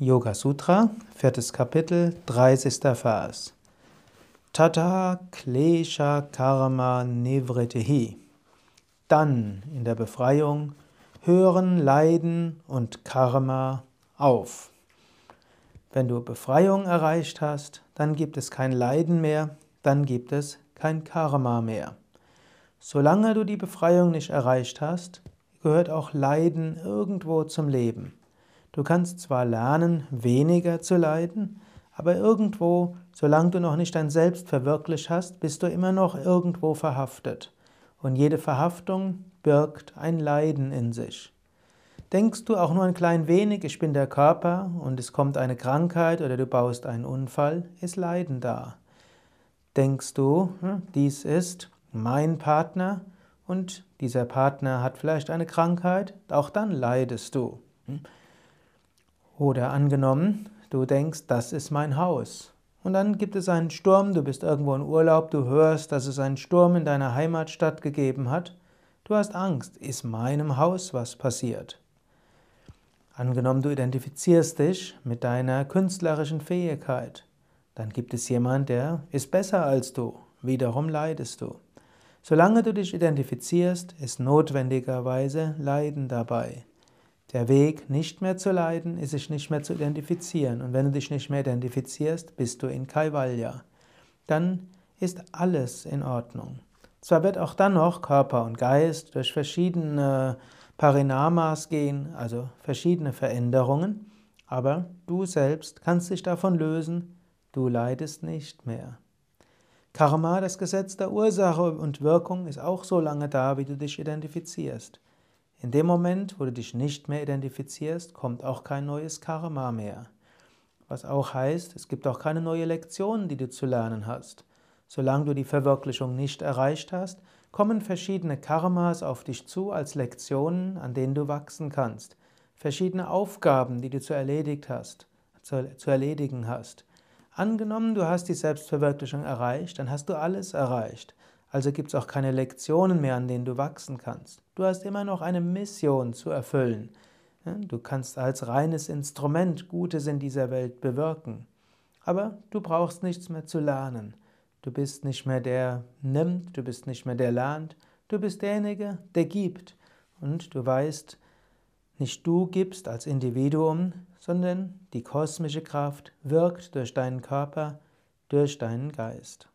Yoga Sutra, viertes Kapitel, 30. Vers. Tata Klesha Karma Nivritihi. Dann in der Befreiung hören Leiden und Karma auf. Wenn du Befreiung erreicht hast, dann gibt es kein Leiden mehr, dann gibt es kein Karma mehr. Solange du die Befreiung nicht erreicht hast, gehört auch Leiden irgendwo zum Leben. Du kannst zwar lernen, weniger zu leiden, aber irgendwo, solange du noch nicht dein Selbst verwirklicht hast, bist du immer noch irgendwo verhaftet. Und jede Verhaftung birgt ein Leiden in sich. Denkst du auch nur ein klein wenig, ich bin der Körper und es kommt eine Krankheit oder du baust einen Unfall, ist Leiden da. Denkst du, hm, dies ist mein Partner und dieser Partner hat vielleicht eine Krankheit, auch dann leidest du. Oder angenommen, du denkst, das ist mein Haus. Und dann gibt es einen Sturm, du bist irgendwo in Urlaub, du hörst, dass es einen Sturm in deiner Heimatstadt gegeben hat. Du hast Angst, ist meinem Haus was passiert? Angenommen, du identifizierst dich mit deiner künstlerischen Fähigkeit. Dann gibt es jemand, der ist besser als du. Wiederum leidest du. Solange du dich identifizierst, ist notwendigerweise Leiden dabei. Der Weg, nicht mehr zu leiden, ist sich nicht mehr zu identifizieren. Und wenn du dich nicht mehr identifizierst, bist du in Kaivalya. Dann ist alles in Ordnung. Zwar wird auch dann noch Körper und Geist durch verschiedene Parinamas gehen, also verschiedene Veränderungen, aber du selbst kannst dich davon lösen, du leidest nicht mehr. Karma, das Gesetz der Ursache und Wirkung, ist auch so lange da, wie du dich identifizierst. In dem Moment, wo du dich nicht mehr identifizierst, kommt auch kein neues Karma mehr. Was auch heißt, es gibt auch keine neue Lektion, die du zu lernen hast. Solange du die Verwirklichung nicht erreicht hast, kommen verschiedene Karmas auf dich zu als Lektionen, an denen du wachsen kannst. Verschiedene Aufgaben, die du zu, erledigt hast, zu, zu erledigen hast. Angenommen, du hast die Selbstverwirklichung erreicht, dann hast du alles erreicht. Also gibt es auch keine Lektionen mehr, an denen du wachsen kannst. Du hast immer noch eine Mission zu erfüllen. Du kannst als reines Instrument Gutes in dieser Welt bewirken. Aber du brauchst nichts mehr zu lernen. Du bist nicht mehr der nimmt, du bist nicht mehr der lernt, du bist derjenige, der gibt. Und du weißt, nicht du gibst als Individuum, sondern die kosmische Kraft wirkt durch deinen Körper, durch deinen Geist.